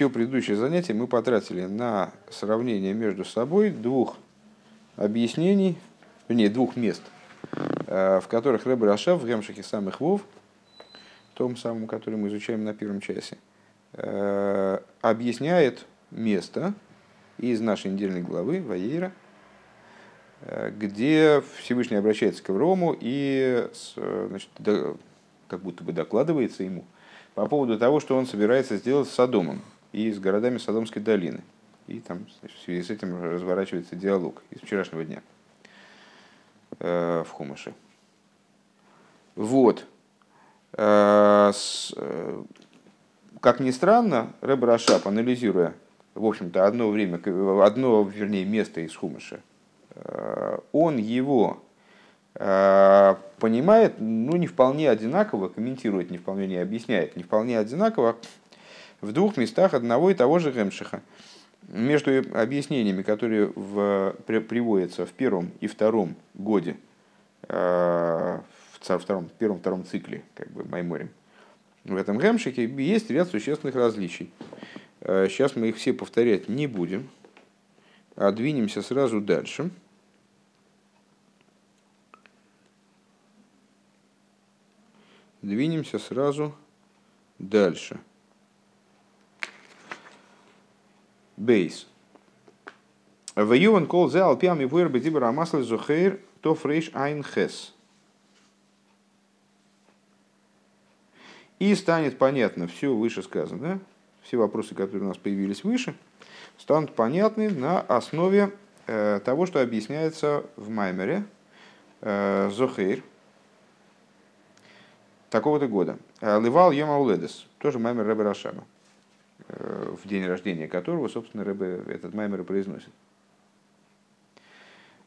все предыдущее занятие мы потратили на сравнение между собой двух объяснений, вернее, двух мест, в которых Рэбе Рашав в Гемшахе самых Вов, том самом, который мы изучаем на первом часе, объясняет место из нашей недельной главы Ваейра, где Всевышний обращается к Аврому и значит, как будто бы докладывается ему по поводу того, что он собирается сделать с Содомом и с городами Содомской долины. И там значит, в связи с этим разворачивается диалог из вчерашнего дня э, в Хумаше. Вот. Э, с, э, как ни странно, Ребе Рашаб, анализируя, в общем-то, одно время, одно, вернее, место из Хумаша, э, он его Э, понимает, ну, не вполне одинаково, комментирует не вполне, не объясняет, не вполне одинаково в двух местах одного и того же Гемшиха. Между объяснениями, которые в, при, приводятся в первом и втором годе, э, в втором, первом втором цикле, как бы Майморем, в этом Гемшихе есть ряд существенных различий. Э, сейчас мы их все повторять не будем, а двинемся сразу дальше – Двинемся сразу дальше. Бейс. В Юван кол зе алпиам и вырбы дибра амаслы зухейр то фрейш айн хес. И станет понятно все вышесказанное, все вопросы, которые у нас появились выше, станут понятны на основе э, того, что объясняется в Маймере э, Зохейр, такого-то года. Ливал Йома Уледес, тоже маймер э, в день рождения которого, собственно, Рэбе этот маймер произносит.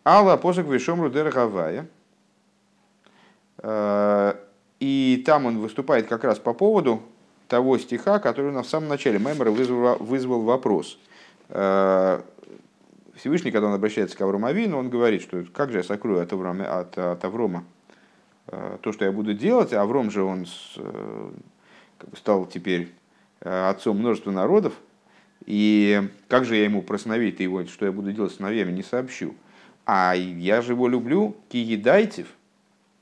Алла посок вишом рудер Гавая. Э, и там он выступает как раз по поводу того стиха, который у нас в самом начале маймера вызвал, вызвал вопрос. Э, Всевышний, когда он обращается к Аврому Авину, он говорит, что как же я сокрою от, Аврома, от, от Аврома Э, то, что я буду делать. Авром же он э, стал теперь э, отцом множества народов. И как же я ему про сыновей его, что я буду делать с сыновьями, не сообщу. А я же его люблю, киедайтев,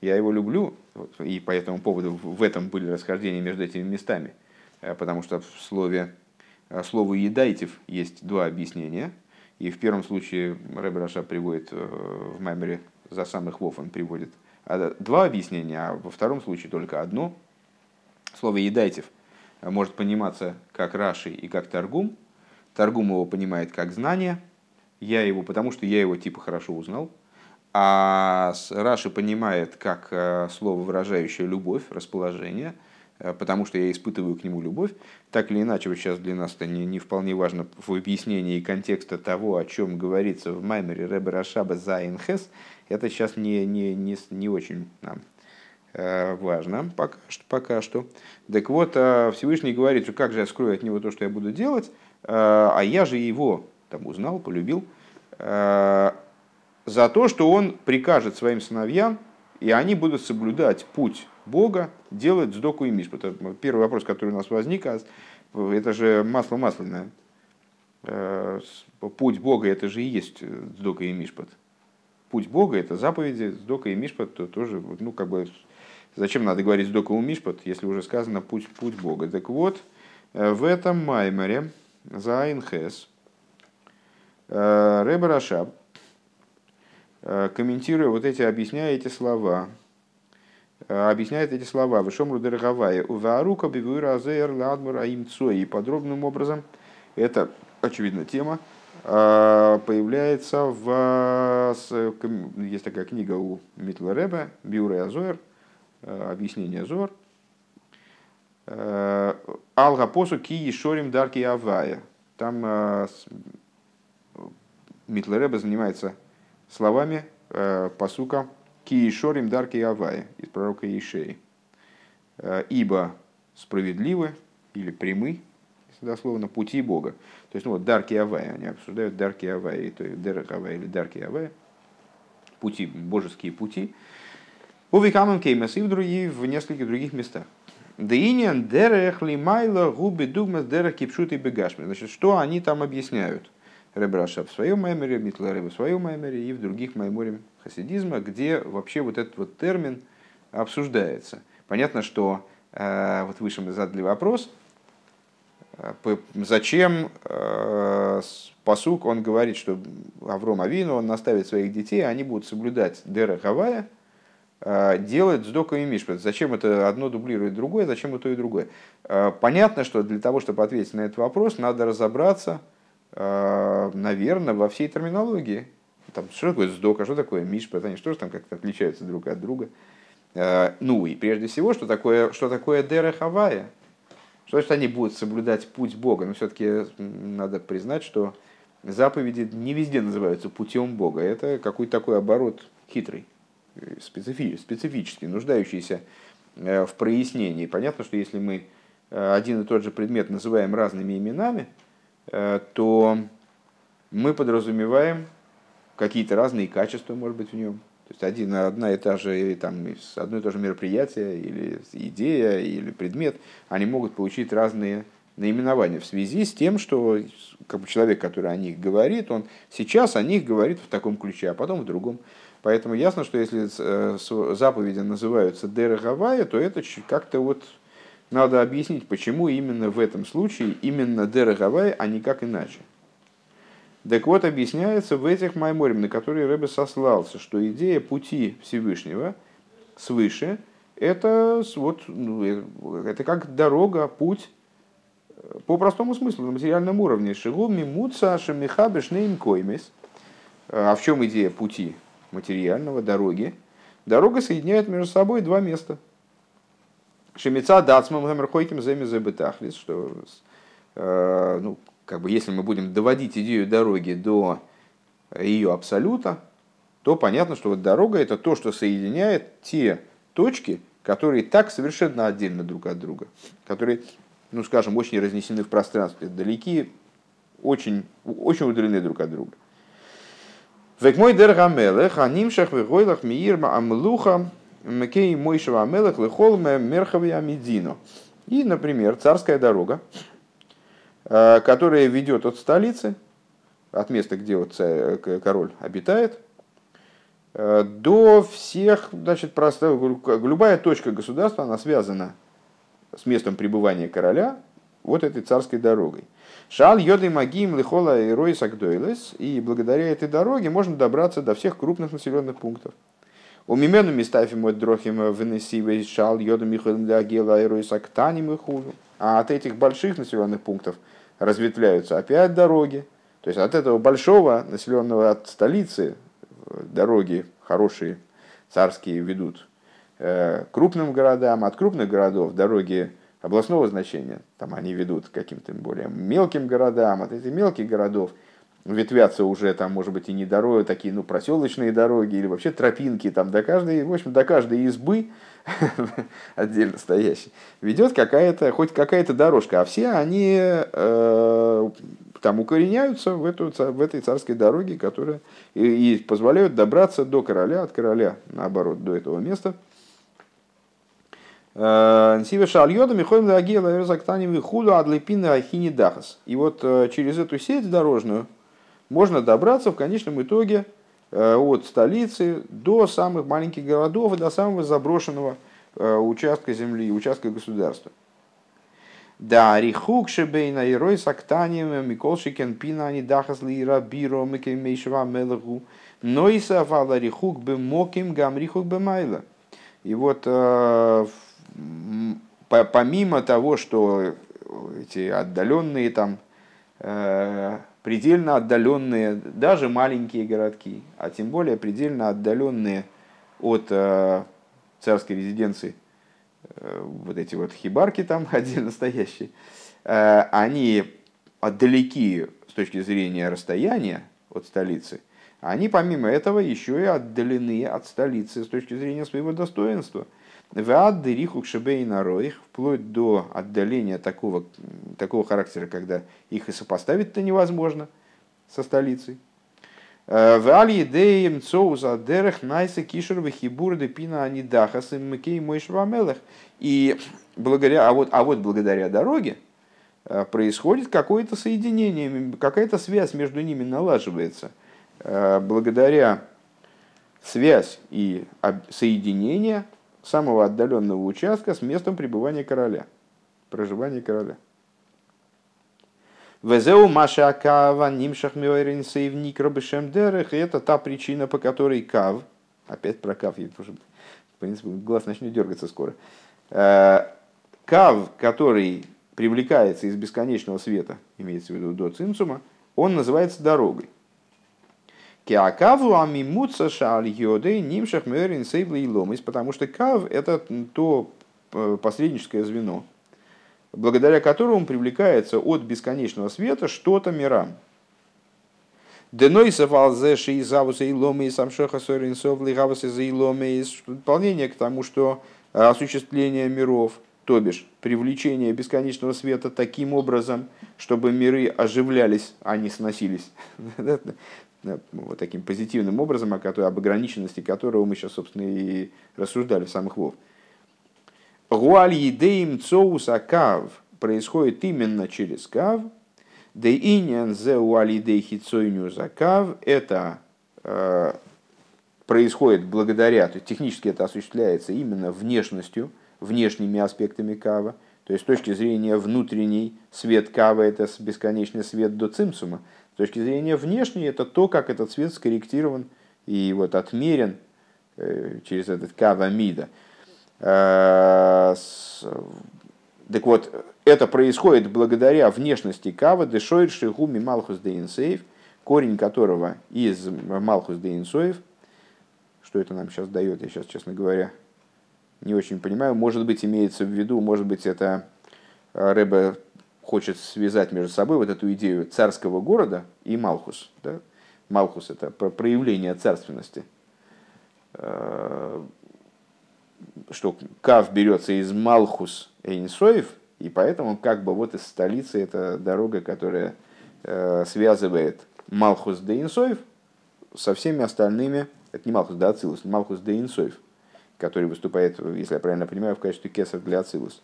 я его люблю. И по этому поводу в этом были расхождения между этими местами. Потому что в слове, слову едайтев есть два объяснения. И в первом случае Рэб Раша приводит в Маймере за самых вов, он приводит два объяснения, а во втором случае только одно. Слово «едайтев» может пониматься как Раши и как Таргум. Таргум его понимает как знание, я его, потому что я его типа хорошо узнал. А Раши понимает как э, слово, выражающее любовь, расположение, э, потому что я испытываю к нему любовь. Так или иначе, вот сейчас для нас это не, не вполне важно в объяснении контекста того, о чем говорится в Маймере Ребе Рашаба за Айнхес, это сейчас не, не, не, не очень нам важно пока что, пока что. Так вот, э, Всевышний говорит, что как же я скрою от него то, что я буду делать, э, а я же его там узнал, полюбил, за то, что он прикажет своим сыновьям, и они будут соблюдать путь Бога, делать сдоку и мишпат. Первый вопрос, который у нас возник, а это же масло масляное. Путь Бога, это же и есть сдока и мишпат путь Бога, это заповеди, Сдока и Мишпат, то тоже, ну, как бы, зачем надо говорить צדקה и משפט, если уже сказано путь, путь Бога. Так вот, э, в этом Маймере, за Айнхес, э, Ребе Рашаб, э, комментируя вот эти, объясняя эти слова, объясняет эти слова ושמרו דרך הוי', ובארוכה ביאור הזה לאדמו"ר האמצעי. И подробным образом, это, очевидно, тема, появляется в... Есть такая книга у Митла Рэбе, Биура и Азор, а, объяснение Азор. А, Алга посу ки шорим дарки авая. Там Митла Рэбе занимается словами посука ки шорим дарки авая из пророка Ишеи. Ибо справедливы или прямы, дословно, пути Бога. То есть, ну вот Дарки Авая, они обсуждают Дарки Авая, то есть Дерек Авая или Дарки Авая, пути, божеские пути. У Викамам Кеймас и в других, в нескольких других местах. Деинин дерех лимайла губи дугмас дерех кипшут и бегашми. Значит, что они там объясняют? Ребраша в своем маймере, Митла в своем маймере и в других майморе хасидизма, где вообще вот этот вот термин обсуждается. Понятно, что э, вот выше мы задали вопрос, э, зачем э, посук, он говорит, что Авром Авину, он наставит своих детей, они будут соблюдать Дера Хавая, э, делать сдока и мишпет. Зачем это одно дублирует другое, зачем это и другое? Э, понятно, что для того, чтобы ответить на этот вопрос, надо разобраться, э, наверное, во всей терминологии. Там, что такое сдок, а что такое мишпет, они что же там как-то отличаются друг от друга. Ну и прежде всего, что такое, что такое Дера Хавая? Что значит они будут соблюдать путь Бога? Но все-таки надо признать, что заповеди не везде называются путем Бога. Это какой-то такой оборот хитрый, специфи, специфический, нуждающийся э, в прояснении. Понятно, что если мы э, один и тот же предмет называем разными именами, э, то мы подразумеваем какие-то разные качества, может быть, в нем. То есть один, одна и та же, там, одно и то же мероприятие, или идея, или предмет, они могут получить разные наименования в связи с тем, что как бы, человек, который о них говорит, он сейчас о них говорит в таком ключе, а потом в другом. Поэтому ясно, что если э, заповеди называются Дерегавая, то это как-то вот надо объяснить, почему именно в этом случае именно Дерегавая, а никак иначе. Так вот, объясняется в этих майморим, на которые Рэбе сослался, что идея пути Всевышнего свыше, это, вот, ну, э, это как дорога, путь по простому смыслу, на материальном уровне. Шигу мимуца шамихабеш нейм коймес. А в чем идея пути материального, дороги? Дорога соединяет между собой два места. Шемица дацмам гамерхойким земи забытахлис, что э, ну, как бы, если мы будем доводить идею дороги до ее абсолюта, то понятно, что вот дорога это то, что соединяет те точки, которые так совершенно отдельно друг от друга, которые ну скажем, очень разнесены в пространстве, далеки, очень, очень удалены друг от друга. Век мой дергамелех, а нимшах вегойлах миирма амлуха, мекей мойшева амелех лехолме мерхави амидзино. И, например, царская дорога, э, которая ведет от столицы, от места, где вот король обитает, э, до всех, значит, просто любая точка государства, она связана с местом пребывания короля вот этой царской дорогой. Шал йоды магим лихола и рой сагдойлес, и благодаря этой дороге можно добраться до всех крупных населенных пунктов. У мимену местафим от дрохим венесивей шал йода михаил агела и рой сактаним и. А от этих больших населенных пунктов разветвляются опять дороги. То есть от этого большого населенного от столицы дороги хорошие царские ведут Э, крупным городам, от крупных городов дороги областного значения, там они ведут к каким-то более мелким городам, от этих мелких городов ветвятся уже там, может быть, и не дороги, такие, ну, проселочные дороги или вообще тропинки, там до каждой, в общем, до каждой избы отдельно стоящей ведет какая-то, хоть какая-то дорожка, а все они э, там укореняются в, эту, в этой царской дороге, которая и, и позволяют добраться до короля, от короля, наоборот, до этого места – Сиве шальода михоем лагела разактаним худу адлепины ахини дахас. И вот э, через эту сеть дорожную можно добраться в конечном итоге э, от столицы до самых маленьких городов и до самого заброшенного э, участка земли, участка государства. Да, рихук шебейна и рой сактанием миколшикен пина они дахас лира биро мекемейшва мелаху нойса вала рихук бы гам рихук бы. И вот помимо того, что эти отдаленные там, э, предельно отдаленные, даже маленькие городки, а тем более предельно отдаленные от э, царской резиденции, э, вот эти вот хибарки там отдельно стоящие, они отдалеки с точки зрения расстояния от столицы, они помимо этого еще и отдалены от столицы с точки зрения своего достоинства – Ваад дыриху шебейна роих, вплоть до отдаления такого, такого характера, когда их и сопоставить-то невозможно со столицей. В али идеям цоуза дерех найса кишер вихибур де пина анидахас им микей мой швамелах. И благодаря, а вот, а вот благодаря дороге происходит какое-то соединение, какая-то связь между ними налаживается. Благодаря связь и соединение самого отдаленного участка с местом пребывания короля, проживания короля. Везеу Маша Кава Нимшах Миойрин Сейвник Робешем Дерех. Это та причина, по которой Кав, опять про Кав, в принципе, глаз начнет дергаться скоро. Э, кав, который привлекается из бесконечного света, имеется в виду до цинцума, он называется дорогой. Киакаву амимуца шаль йоды нимшах мэрин сейбли и ломис, потому что кав это то э, посредническое звено, благодаря которому привлекается от бесконечного света что-то мирам. Денойса валзеши и завуса и ломы и самшоха соринсов лигаваса и ломы дополнение к тому, что осуществление миров, то бишь привлечение бесконечного света таким образом, чтобы миры оживлялись, а не сносились. вот таким позитивным образом, о которой, об ограниченности которого мы сейчас, собственно, и рассуждали в самых вов. Гуаль едеим цоуса кав происходит именно через кав. Де иньян зе уаль едей за кав это э, происходит благодаря, то есть технически это осуществляется именно внешностью, внешними аспектами кава. То есть с точки зрения внутренней свет кава это бесконечный свет до цимсума. Точки зрения внешней, это то, как этот цвет скорректирован и вот отмерен э, через этот кава мида. Э, так вот, это происходит благодаря внешности кава дешойр шигуми малхус де инсейв, корень которого из малхус де инсоев. Что это нам сейчас дает, я сейчас, честно говоря, не очень понимаю. Может быть, имеется в виду, может быть, это Рэбе хочет связать между собой вот эту идею царского города и Малхус. Да? Малхус – это проявление царственности. Э, что Кав берется из Малхус Эйнсоев, и поэтому как бы вот из столицы это дорога, которая э, связывает Малхус де Инсоев со всеми остальными, это не Малхус да Ацилус, Малхус де Инсоев, который выступает, если я правильно понимаю, в качестве кесар для Ацилус.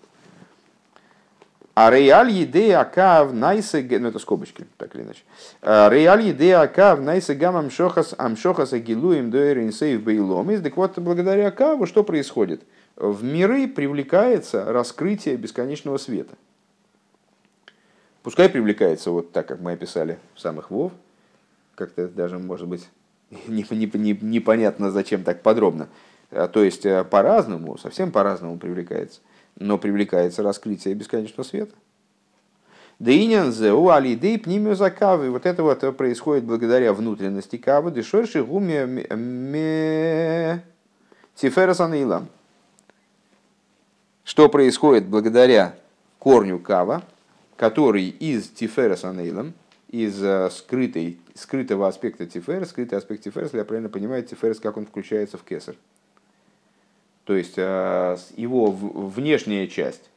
А реаль идея акав найса, ну это скобочки, так или иначе. А реаль идея акав найса гам амшохас амшохас агилуем дуэрин сейв бейлом. Так вот, благодаря акаву что происходит? В миры привлекается раскрытие бесконечного света. Пускай привлекается вот так, как мы описали в самых вов, как-то даже, может быть, непонятно, зачем так подробно. А, то есть э, по-разному, совсем по-разному привлекается но привлекается раскрытие бесконечного света. Дейнян зеу алидей пнимю за кавы. Вот это вот происходит благодаря внутренности кавы. Дешорши гуме тиферас анейлам. Что происходит благодаря корню кава, который из тиферас анейлам, из э, скрытой, скрытого аспекта тифера, скрытый аспект тифера, если я правильно понимаю, тиферес, как он включается в кесар. То есть э, его внешняя часть,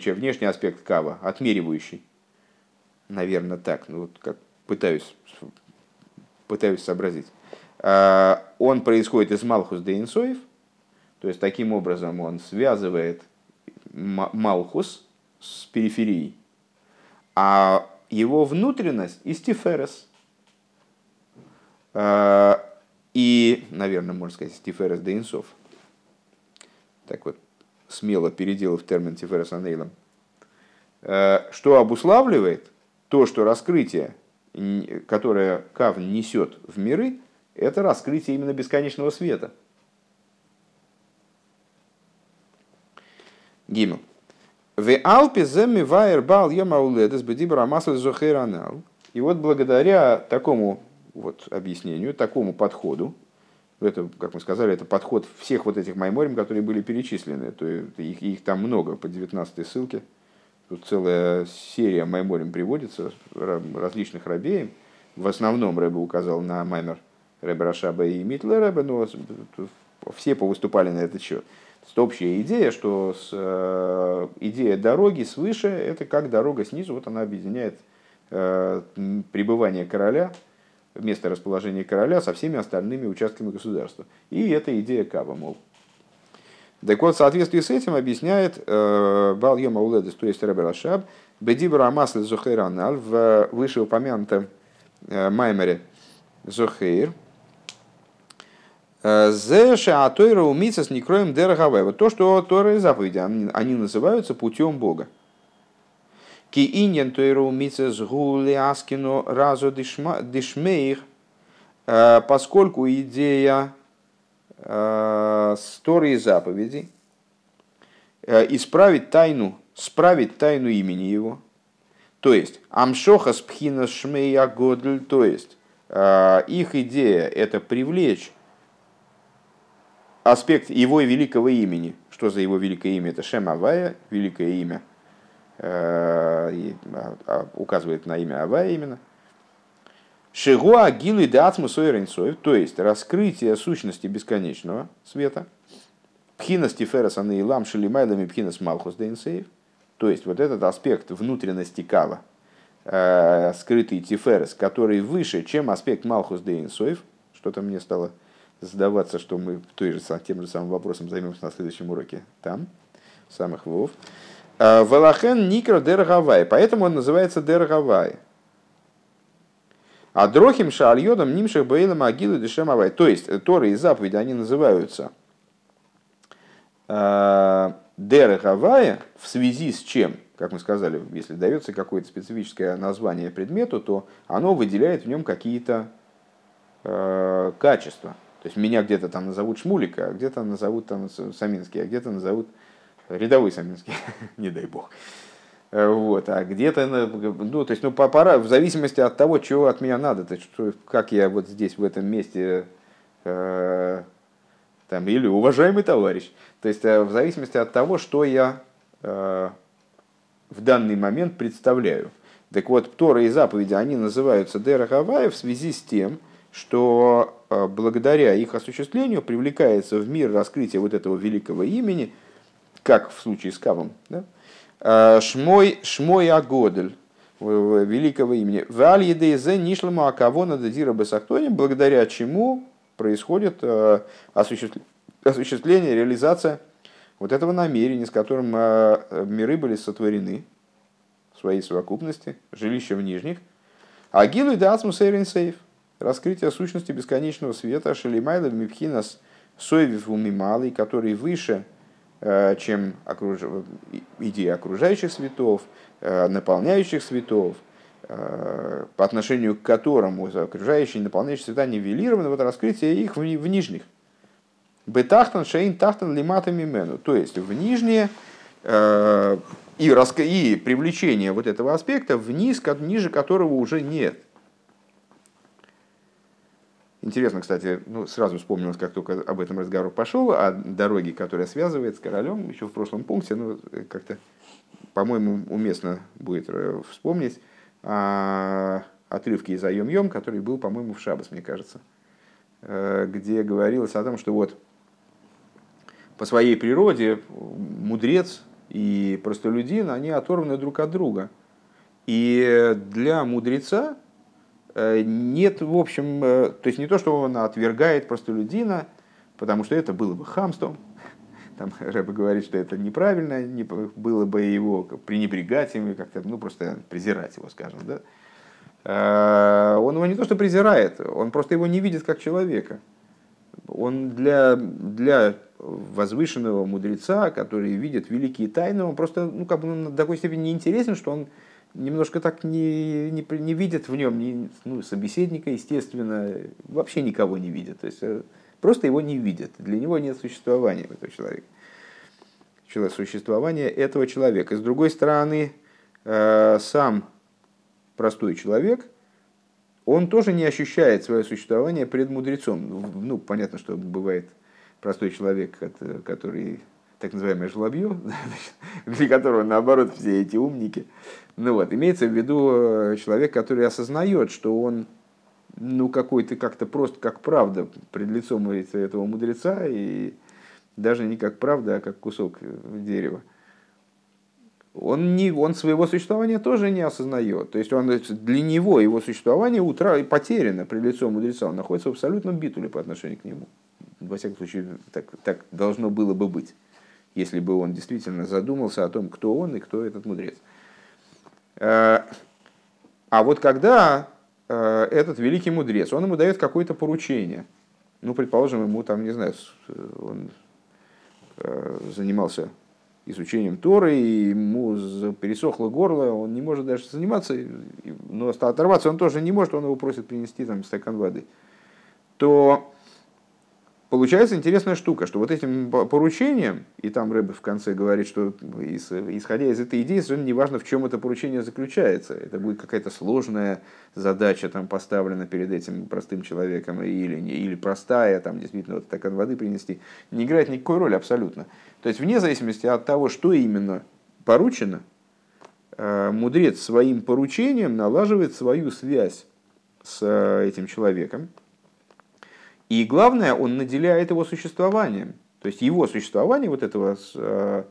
часть, внешний аспект кава, отмеривающий, наверное, так, ну вот как пытаюсь, пытаюсь сообразить, э, он происходит из Малхус де Инсоев, то есть таким образом он связывает Малхус с периферией, а его внутренность из Тиферес. И, наверное, можно сказать, Тиферес де Инсов – так вот смело переделав термин Тиферес Анейлом, э, что обуславливает то, что раскрытие, которое Кавн несет в миры, это раскрытие именно бесконечного света. Гимл. В Алпе земи вайер бал йомауледес. И вот благодаря такому вот объяснению, такому подходу, это, как мы сказали, это подход всех вот этих майморим, которые были перечислены. То есть их, их там много по 19 ссылке. Тут целая серия майморим приводится, различных рабеем. В основном Рэбе указал на маймер Рэбе Рашаба и Митле Рэбе, но все повыступали на этот счет. Это общая идея, что с, э, идея дороги свыше, это как дорога снизу, вот она объединяет э, пребывание короля место расположения короля со всеми остальными участками государства. И это идея Кава, мол. Так вот, в соответствии с этим объясняет э, Бал Йома Уледес, то есть Рабер Ашаб, Бедибра Амасль Зухейраналь в вышеупомянутом э, Маймере Зухейр, э, Зеша Атойра умица с некроем дерагавай. Вот то, что Торы и заповеди, они называются путем Бога. Ки иньян Тойра умица с гули аскину разу дишмеих, э, поскольку идея Торы и заповедей исправить тайну справить тайну имени его. То есть, амшоха спхина шмея годль, то есть, э, их идея это привлечь аспект его великого имени. Что за его великое имя? Это Шем Авая, великое имя, э, указывает на имя Авая именно. Шигуа гилы дацму то есть раскрытие сущности бесконечного света. Пхинас тиферас анаилам шелимайлами пхинас малхус дейнсейв – то есть вот этот аспект внутренности кава, э, скрытый тиферес, который выше, чем аспект Малхус де Инсоев, что-то мне стало задаваться, что мы той же, тем же самым вопросом займемся на следующем уроке там, самых вов. Э, Валахен Никро Дергавай, поэтому он называется Дергавай. А Дрохим Шаальодом Нимших Бейлом Агилу Дешемавай. То есть Торы и заповеди, они называются э, Дерехавая в связи с чем, как мы сказали, если дается какое-то специфическое название предмету, то оно выделяет в нем какие-то э, качества. То есть меня где-то там назовут Шмулика, а где-то назовут там Саминский, а где-то назовут рядовой Саминский, не дай бог. Э, вот, а где-то, ну, то есть, ну, пора, в зависимости от того, чего от меня надо, то есть, что, как я вот здесь, в этом месте, э, там, или уважаемый товарищ. То есть э, в зависимости от того, что я э, в данный момент представляю. Так вот, Торы и заповеди, они называются Дерахавая в связи с тем, что э, благодаря их осуществлению привлекается в мир раскрытие вот этого великого имени, как в случае с Кавом, да? Шмой, Шмой Агодель, великого имени. Валь едезе нишлама акавона дадира басахтоним, благодаря чему происходит осуществление осуществление, реализация вот этого намерения, с которым э, миры были сотворены в своей совокупности, жилища в нижних. А гилу да асмус сейф, раскрытие сущности бесконечного света, шелимайла мипхинас соевив умималый, который выше, чем окруж... идея окружающих светов, э, наполняющих светов, по отношению к которому окружающие наполняющие света нивелированы, вот раскрытие их в нижних. Бетахтан шейн тахтан лимата мимену. То есть в нижнее э, и, раска... и привлечение вот этого аспекта вниз, ниже которого уже нет. Интересно, кстати, ну, сразу вспомнилось, как только об этом разговор пошел, о дороге, которая связывает с королем, еще в прошлом пункте, ну, как-то, по-моему, уместно будет э, вспомнить о отрывке из Айом-Йом, который был, по-моему, в Шабас, мне кажется, э, где говорилось о том, что вот по своей природе мудрец и простолюдин, они оторваны друг от друга. И для мудреца э, нет, в общем, э, то есть не то, что он отвергает простолюдина, потому что это было бы хамством, там Рэба говорит, что это неправильно, не, было бы его пренебрегать им, как-то, ну, просто презирать его, скажем, да. Э, он его не то, что презирает, он просто его не видит как человека. Он для, для возвышенного мудреца, который видит великие тайны, он просто ну, как бы на такой степени не интересен, что он немножко так не, не, не видит в нем ни, ну, собеседника, естественно, вообще никого не видит. То есть э, просто его не видят. Для него нет существования этого человека. Существования этого человека. И с другой стороны, э, сам простой человек, он тоже не ощущает свое существование пред мудрецом. Ну, понятно, что бывает простой человек, который так называемое жлобье, для которого наоборот все эти умники. Ну вот, имеется в виду э, человек, который осознает, что он ну какой-то как-то просто как правда пред лицом этого мудреца, и даже не как правда, а как кусок дерева. он, не, он своего существования тоже не осознает. То есть он, для него его существование утра потеряно при лицо мудреца. Он находится в абсолютном битуле по отношению к нему. Во всяком случае, так, так должно было бы быть, если бы он действительно задумался о том, кто он и кто этот мудрец. Э, а вот когда э, этот великий мудрец, он ему дает какое-то поручение, ну, предположим, ему там, не знаю, он э, занимался изучением Торы, и ему пересохло горло, он не может даже заниматься, но оторваться он тоже не может, он его просит принести там стакан воды, то получается интересная штука, что вот этим поручением, и там Рэбе в конце говорит, что исходя из этой идеи, совершенно неважно, в чем это поручение заключается. Это будет какая-то сложная задача там поставлена перед этим простым человеком, или, или простая, там действительно вот стакан воды принести, не играет никакой роли абсолютно. То есть вне зависимости от того, что именно поручено, э, мудрец своим поручением налаживает свою связь с э, этим человеком, и главное, он наделяет его существованием. То есть его существование вот этого э,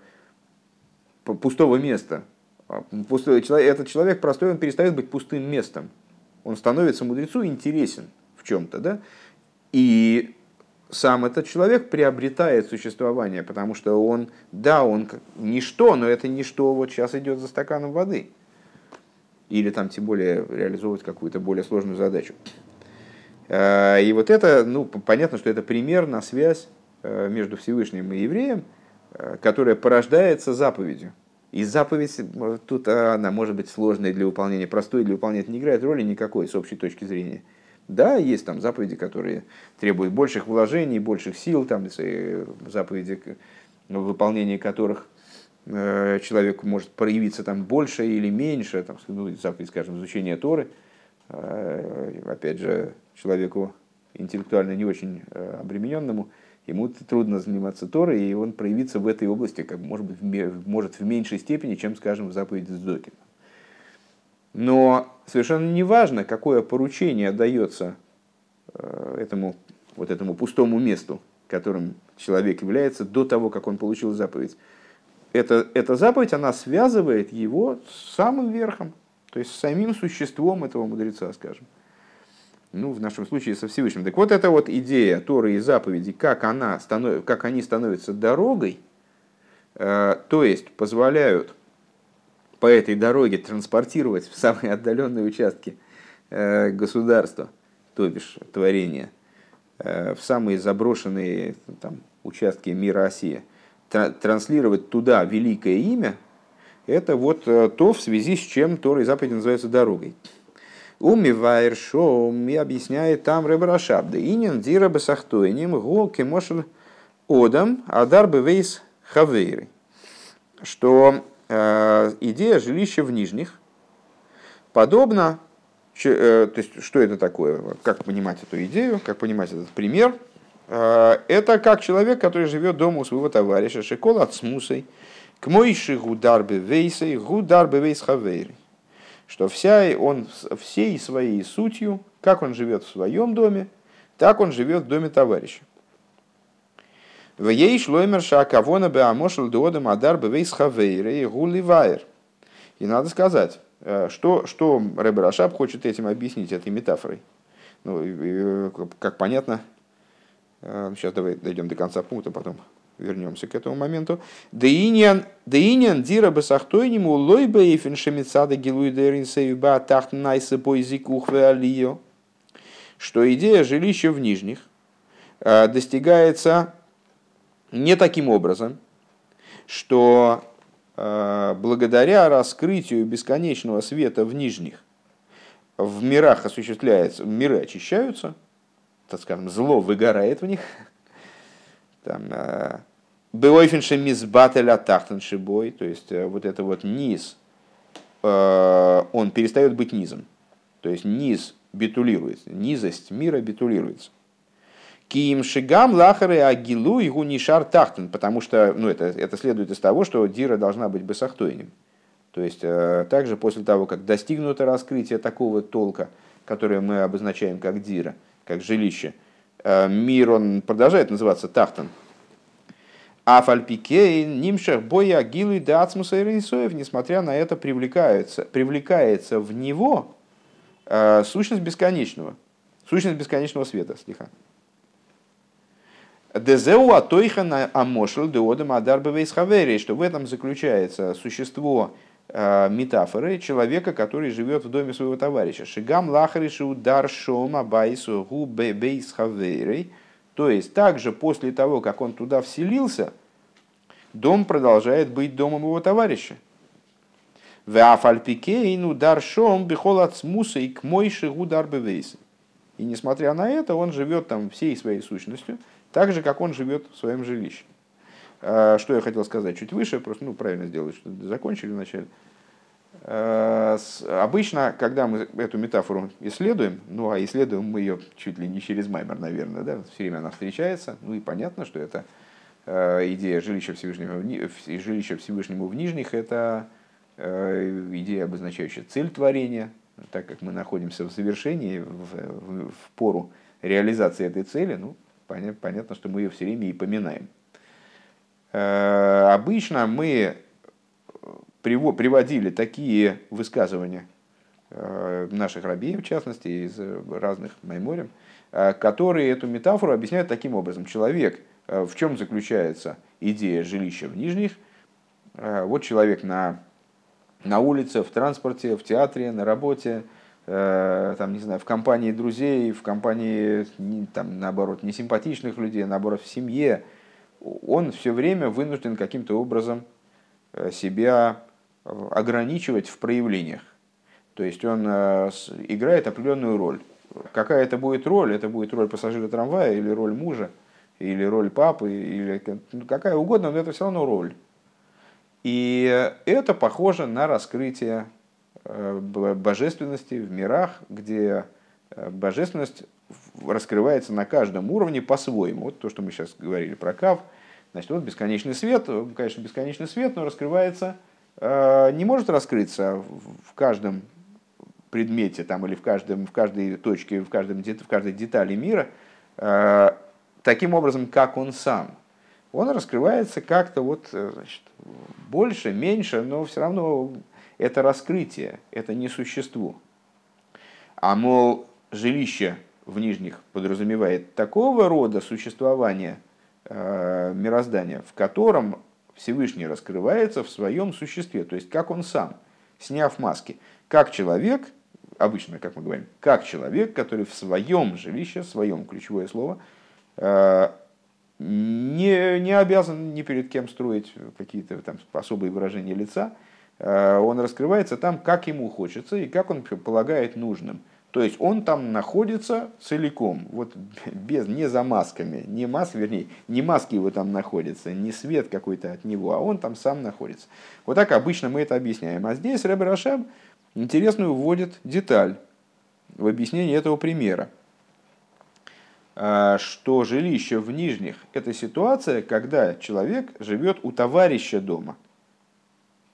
пустого места. А, пустой, этот человек простой, он перестает быть пустым местом. Он становится мудрецу интересен в чем-то. Да? И сам этот человек приобретает существование, потому что он, да, он ничто, но это ничто вот сейчас идет за стаканом воды. Или там тем более реализовывать какую-то более сложную задачу. Э, и вот это, ну, понятно, что это пример на связь э, между Всевышним и евреем, э, которая порождается заповедью. И заповедь тут она может быть сложной для выполнения, простой для выполнения, это не играет роли никакой с общей точки зрения. Да, есть там заповеди, которые требуют больших вложений, больших сил, там заповеди, в выполнении которых человек может проявиться там больше или меньше, там, ну, заповедь, скажем, изучения Торы, опять же, человеку интеллектуально не очень э, обремененному, ему трудно заниматься Торой, и он проявится в этой области, как может быть, может в меньшей степени, чем, скажем, в заповеди Сдоки. Но совершенно не важно, какое поручение дается э, этому, вот этому пустому месту, которым человек является до того, как он получил заповедь. Эта, эта заповедь, она связывает его с самым верхом, то есть с самим существом этого мудреца, скажем ну, в нашем случае со Всевышним. Так вот эта вот идея Торы и заповеди, как, она станов, как они становятся дорогой, э, то есть позволяют по этой дороге транспортировать в самые отдаленные участки э, государства, то бишь творения, э, в самые заброшенные там, участки мира России, транслировать туда великое имя, это вот э, то, в связи с чем Тора и заповеди называются дорогой. Умивайр шоу и объясняет там Ребрашаб. Да инин дира бесахтойним го кемошель одам адар бевейс хавейры. Что э, идея жилища в нижних подобно, э, то есть что это такое, как понимать эту идею, как понимать этот пример, э, это как человек, который живет дома у своего товарища, шикол от смусой, к мойши гударбе вейсой, гударбе вейс хавейры что вся, он всей своей сутью, как он живет в своем доме, так он живет в доме товарища. В ей шлоймер шакавона беамошел дуодам адар бевейс хавейре и гуливайр. И надо сказать, э, что, что Рэбер Ашаб хочет этим объяснить, этой метафорой. Ну, как понятно, э, сейчас давай дойдем до конца пункта, потом вернемся к этому моменту. Деинян дира басахтойниму лойба и феншемицада гилуй дерин сейба тахт найса бойзикух алио. Что идея жилища в нижних э, достигается не таким образом, что э, благодаря раскрытию бесконечного света в нижних в мирах осуществляется, миры очищаются, так скажем, зло выгорает в них, там, э, Беойфенше мизбателя тахтеншибой, то есть э, вот это вот низ, э, он перестает быть низом. То есть низ битулируется, низость мира битулируется. Киим шигам лахары агилу и гунишар тахтен, потому что ну, это, это следует из того, что дира должна быть бесахтойним. То есть э, также после того, как достигнуто раскрытие такого толка, которое мы обозначаем как дира, как жилище, мир он продолжает называться тахтен, А фальпикей нимшах боя гилы дацмуса и рейсоев, несмотря на это, привлекаются, привлекается в него э, сущность бесконечного, сущность бесконечного света, стиха. Дезеу атойха на амошел деодам хавери, что в этом заключается существо э, метафоры человека, который живет в доме своего товарища. Шигам лахаришу дар шома байсу гу бейс хавери. То есть, также после того, как он туда вселился, дом продолжает быть домом его товарища. Веафальпикейну даршом бихол ацмуса и к мойши гудар И несмотря на это, он живет там всей своей сущностью, так же, как он живет в своем жилище. А, что я хотел сказать чуть выше, просто ну, правильно сделать, что закончили вначале. А, обычно, когда мы эту метафору исследуем, ну а исследуем мы ее чуть ли не через Маймер, наверное, да, все время она встречается, ну и понятно, что это а, идея жилища Всевышнего, жилища Всевышнему в нижних, это идея, обозначающая цель творения, так как мы находимся в завершении, в, в, в пору реализации этой цели, ну, понятно, что мы ее все время и поминаем. Э, обычно мы приводили такие высказывания э, наших рабей, в частности, из разных майморем, э, которые эту метафору объясняют таким образом. Человек, в чем заключается идея жилища в нижних? Вот человек на, на улице, в транспорте, в театре, на работе – Э, там, не знаю, в компании друзей, в компании, там, наоборот, несимпатичных людей, наоборот, в семье, он все время вынужден каким-то образом э, себя э, ограничивать в проявлениях. То есть он играет определенную роль. Какая это будет роль? Это будет роль пассажира трамвая или роль мужа, или роль папы, или ну, какая угодно, но это все равно роль. И это похоже на раскрытие Э, божественности в мирах, где э, божественность раскрывается на каждом уровне по-своему. Вот то, что мы сейчас говорили про Кав. Значит, вот бесконечный свет, конечно, бесконечный свет, но раскрывается, э, не может раскрыться в каждом предмете там, или в, каждом, в каждой точке, в, каждом, в каждой детали мира таким образом, как он сам. Он раскрывается как-то вот, значит, больше, меньше, но все равно это раскрытие, это не существо. А мол, жилище в нижних подразумевает такого рода существование э, мироздания, в котором Всевышний раскрывается в своем существе, то есть как он сам, сняв маски, как человек, обычно, как мы говорим, как человек, который в своем жилище, в своем ключевое слово, э, не, не обязан ни перед кем строить какие-то там особые выражения лица, Э, он раскрывается там, как ему хочется и как он полагает нужным. То есть он там находится целиком, вот без, не за масками, не маски, вернее, не маски его там находятся, не свет какой-то от него, а он там сам находится. Вот так обычно мы это объясняем. А здесь Рэбе Рашаб интересную вводит деталь в объяснении этого примера, э, что жилище в нижних – это ситуация, когда человек живет у товарища дома –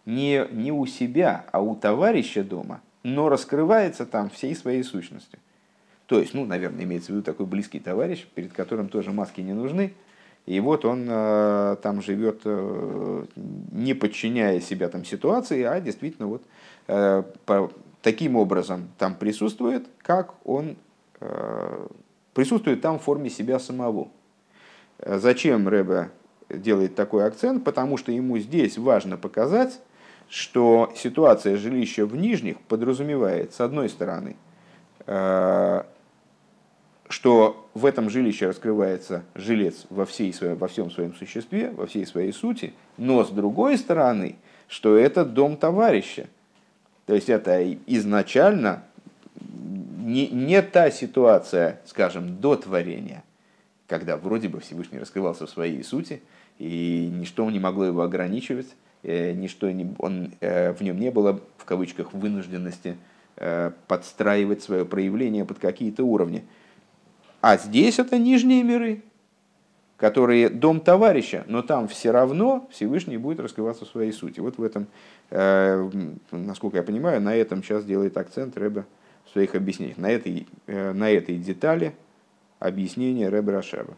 не, не у себя, а у товарища дома, но раскрывается там всей своей сущностью. То есть, ну, наверное, имеется в виду такой близкий товарищ, перед которым тоже маски не нужны. И вот он э, там живет, э, не подчиняя себя там ситуации, а действительно вот э, по, таким образом там присутствует, как он э, присутствует там в форме себя самого. Зачем Рэбе делает такой акцент? Потому что ему здесь важно показать, что ситуация жилища в нижних подразумевает, с одной стороны, э, что в этом жилище раскрывается жилец во, всей своей, во всем своем существе, во всей своей сути, но с другой стороны, что это дом товарища. То есть это изначально не, не та ситуация, скажем, до творения, когда вроде бы Всевышний раскрывался в своей сути, и ничто не могло его ограничивать, ничто не, он, э, в нем не было, в кавычках, вынужденности э, подстраивать свое проявление под какие-то уровни. А здесь это нижние миры, которые дом товарища, но там все равно Всевышний будет раскрываться в своей сути. Вот в этом, насколько я понимаю, на этом сейчас делает акцент Рэбе в своих объяснениях. На этой, на этой детали объяснения Рэбе Рашаба.